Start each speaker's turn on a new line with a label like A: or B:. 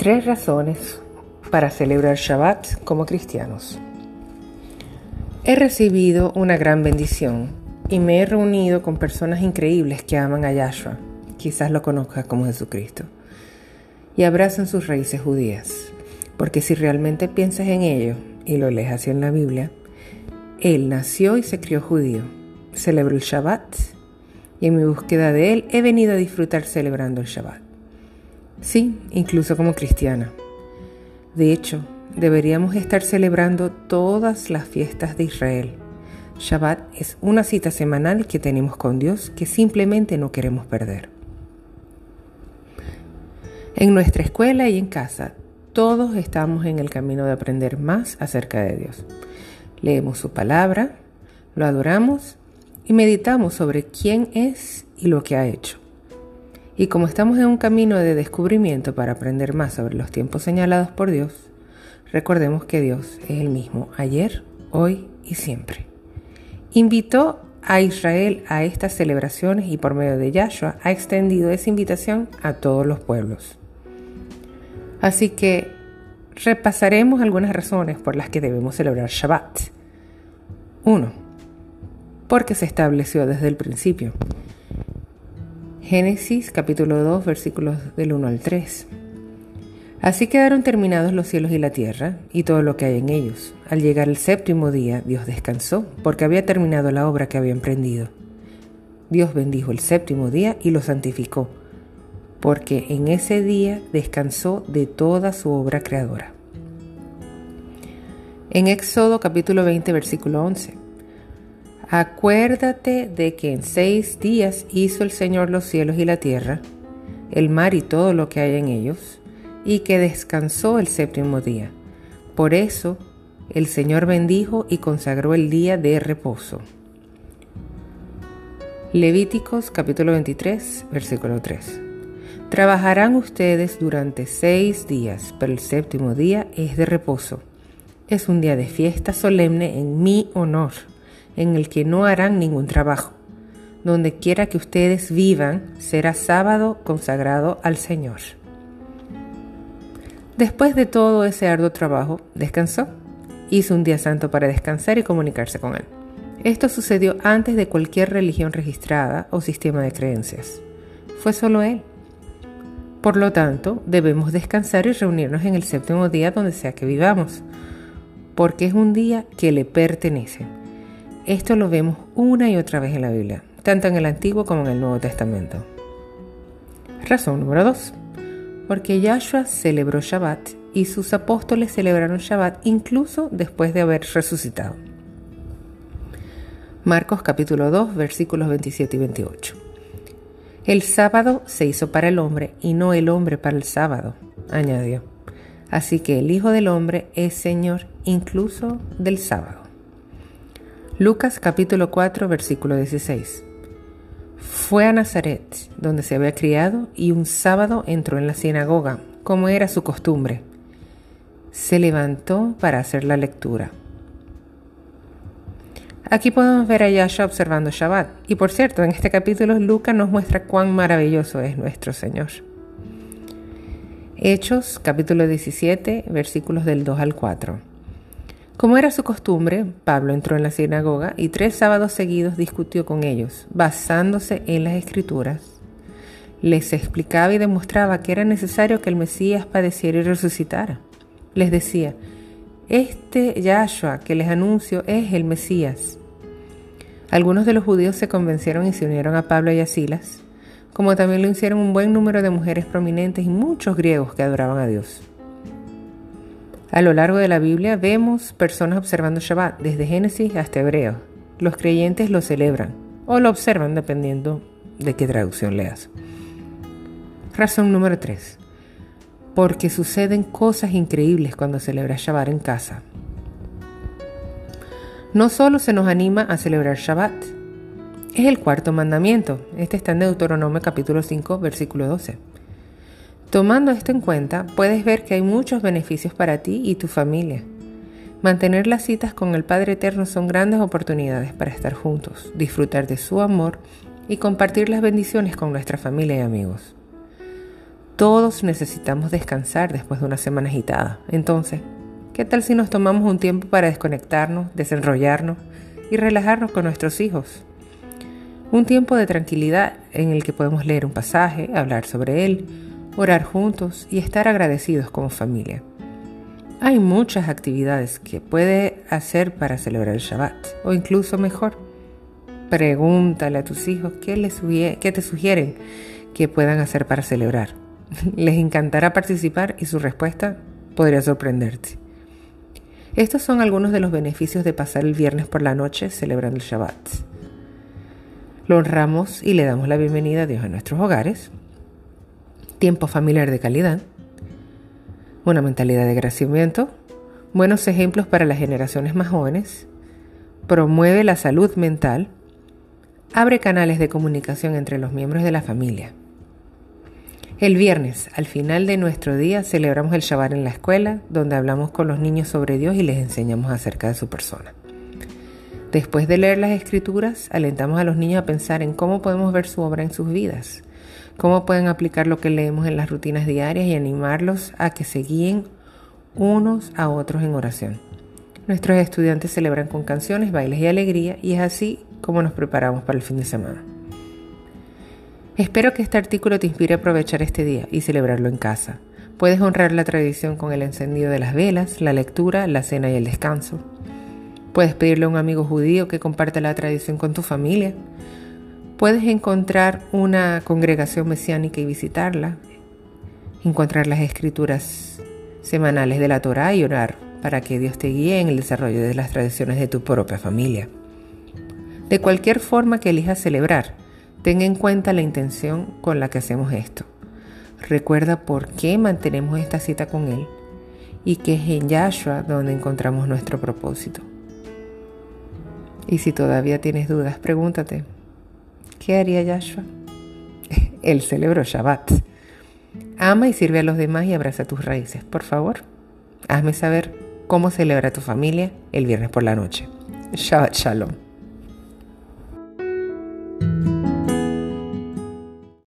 A: Tres razones para celebrar Shabbat como cristianos. He recibido una gran bendición y me he reunido con personas increíbles que aman a Yahshua, quizás lo conozcas como Jesucristo, y abrazan sus raíces judías, porque si realmente piensas en ello y lo lees así en la Biblia, Él nació y se crió judío, celebró el Shabbat y en mi búsqueda de Él he venido a disfrutar celebrando el Shabbat. Sí, incluso como cristiana. De hecho, deberíamos estar celebrando todas las fiestas de Israel. Shabbat es una cita semanal que tenemos con Dios que simplemente no queremos perder. En nuestra escuela y en casa, todos estamos en el camino de aprender más acerca de Dios. Leemos su palabra, lo adoramos y meditamos sobre quién es y lo que ha hecho. Y como estamos en un camino de descubrimiento para aprender más sobre los tiempos señalados por Dios, recordemos que Dios es el mismo ayer, hoy y siempre. Invitó a Israel a estas celebraciones y por medio de Yahshua ha extendido esa invitación a todos los pueblos. Así que repasaremos algunas razones por las que debemos celebrar Shabbat. 1. Porque se estableció desde el principio. Génesis capítulo 2 versículos del 1 al 3. Así quedaron terminados los cielos y la tierra y todo lo que hay en ellos. Al llegar el séptimo día, Dios descansó porque había terminado la obra que había emprendido. Dios bendijo el séptimo día y lo santificó, porque en ese día descansó de toda su obra creadora. En Éxodo capítulo 20 versículo 11. Acuérdate de que en seis días hizo el Señor los cielos y la tierra, el mar y todo lo que hay en ellos, y que descansó el séptimo día. Por eso el Señor bendijo y consagró el día de reposo. Levíticos capítulo 23, versículo 3. Trabajarán ustedes durante seis días, pero el séptimo día es de reposo. Es un día de fiesta solemne en mi honor en el que no harán ningún trabajo. Donde quiera que ustedes vivan, será sábado consagrado al Señor. Después de todo ese arduo trabajo, descansó. Hizo un día santo para descansar y comunicarse con Él. Esto sucedió antes de cualquier religión registrada o sistema de creencias. Fue solo Él. Por lo tanto, debemos descansar y reunirnos en el séptimo día donde sea que vivamos, porque es un día que le pertenece. Esto lo vemos una y otra vez en la Biblia, tanto en el Antiguo como en el Nuevo Testamento. Razón número 2. Porque Yahshua celebró Shabbat y sus apóstoles celebraron Shabbat incluso después de haber resucitado. Marcos capítulo 2 versículos 27 y 28. El sábado se hizo para el hombre y no el hombre para el sábado, añadió. Así que el Hijo del Hombre es Señor incluso del sábado. Lucas capítulo 4 versículo 16. Fue a Nazaret, donde se había criado, y un sábado entró en la sinagoga, como era su costumbre. Se levantó para hacer la lectura. Aquí podemos ver a Yahshua observando Shabbat. Y por cierto, en este capítulo Lucas nos muestra cuán maravilloso es nuestro Señor. Hechos capítulo 17 versículos del 2 al 4. Como era su costumbre, Pablo entró en la sinagoga y tres sábados seguidos discutió con ellos, basándose en las escrituras. Les explicaba y demostraba que era necesario que el Mesías padeciera y resucitara. Les decía, este Yahshua que les anuncio es el Mesías. Algunos de los judíos se convencieron y se unieron a Pablo y a Silas, como también lo hicieron un buen número de mujeres prominentes y muchos griegos que adoraban a Dios. A lo largo de la Biblia vemos personas observando Shabbat, desde Génesis hasta Hebreo. Los creyentes lo celebran o lo observan dependiendo de qué traducción leas. Razón número 3. Porque suceden cosas increíbles cuando celebras Shabbat en casa. No solo se nos anima a celebrar Shabbat, es el cuarto mandamiento. Este está en Deuteronomio capítulo 5, versículo 12. Tomando esto en cuenta, puedes ver que hay muchos beneficios para ti y tu familia. Mantener las citas con el Padre Eterno son grandes oportunidades para estar juntos, disfrutar de su amor y compartir las bendiciones con nuestra familia y amigos. todos necesitamos descansar después de una semana agitada. Entonces, ¿qué tal si nos tomamos un tiempo para desconectarnos, desenrollarnos y relajarnos con nuestros hijos? Un tiempo de tranquilidad en el que podemos leer un pasaje, hablar sobre él, orar juntos y estar agradecidos como familia. Hay muchas actividades que puede hacer para celebrar el Shabbat, o incluso mejor. Pregúntale a tus hijos qué, les qué te sugieren que puedan hacer para celebrar. Les encantará participar y su respuesta podría sorprenderte. Estos son algunos de los beneficios de pasar el viernes por la noche celebrando el Shabbat. Lo honramos y le damos la bienvenida a Dios en nuestros hogares. Tiempo familiar de calidad. Una mentalidad de crecimiento. Buenos ejemplos para las generaciones más jóvenes. Promueve la salud mental. Abre canales de comunicación entre los miembros de la familia. El viernes, al final de nuestro día, celebramos el Shabbat en la escuela, donde hablamos con los niños sobre Dios y les enseñamos acerca de su persona. Después de leer las escrituras, alentamos a los niños a pensar en cómo podemos ver su obra en sus vidas, cómo pueden aplicar lo que leemos en las rutinas diarias y animarlos a que se guíen unos a otros en oración. Nuestros estudiantes celebran con canciones, bailes y alegría y es así como nos preparamos para el fin de semana. Espero que este artículo te inspire a aprovechar este día y celebrarlo en casa. Puedes honrar la tradición con el encendido de las velas, la lectura, la cena y el descanso. Puedes pedirle a un amigo judío que comparta la tradición con tu familia. Puedes encontrar una congregación mesiánica y visitarla. Encontrar las escrituras semanales de la Torah y orar para que Dios te guíe en el desarrollo de las tradiciones de tu propia familia. De cualquier forma que elijas celebrar, Ten en cuenta la intención con la que hacemos esto. Recuerda por qué mantenemos esta cita con Él y que es en Yahshua donde encontramos nuestro propósito. Y si todavía tienes dudas, pregúntate, ¿qué haría Yahshua? Él celebró Shabbat. Ama y sirve a los demás y abraza tus raíces. Por favor, hazme saber cómo celebra tu familia el viernes por la noche. Shabbat Shalom.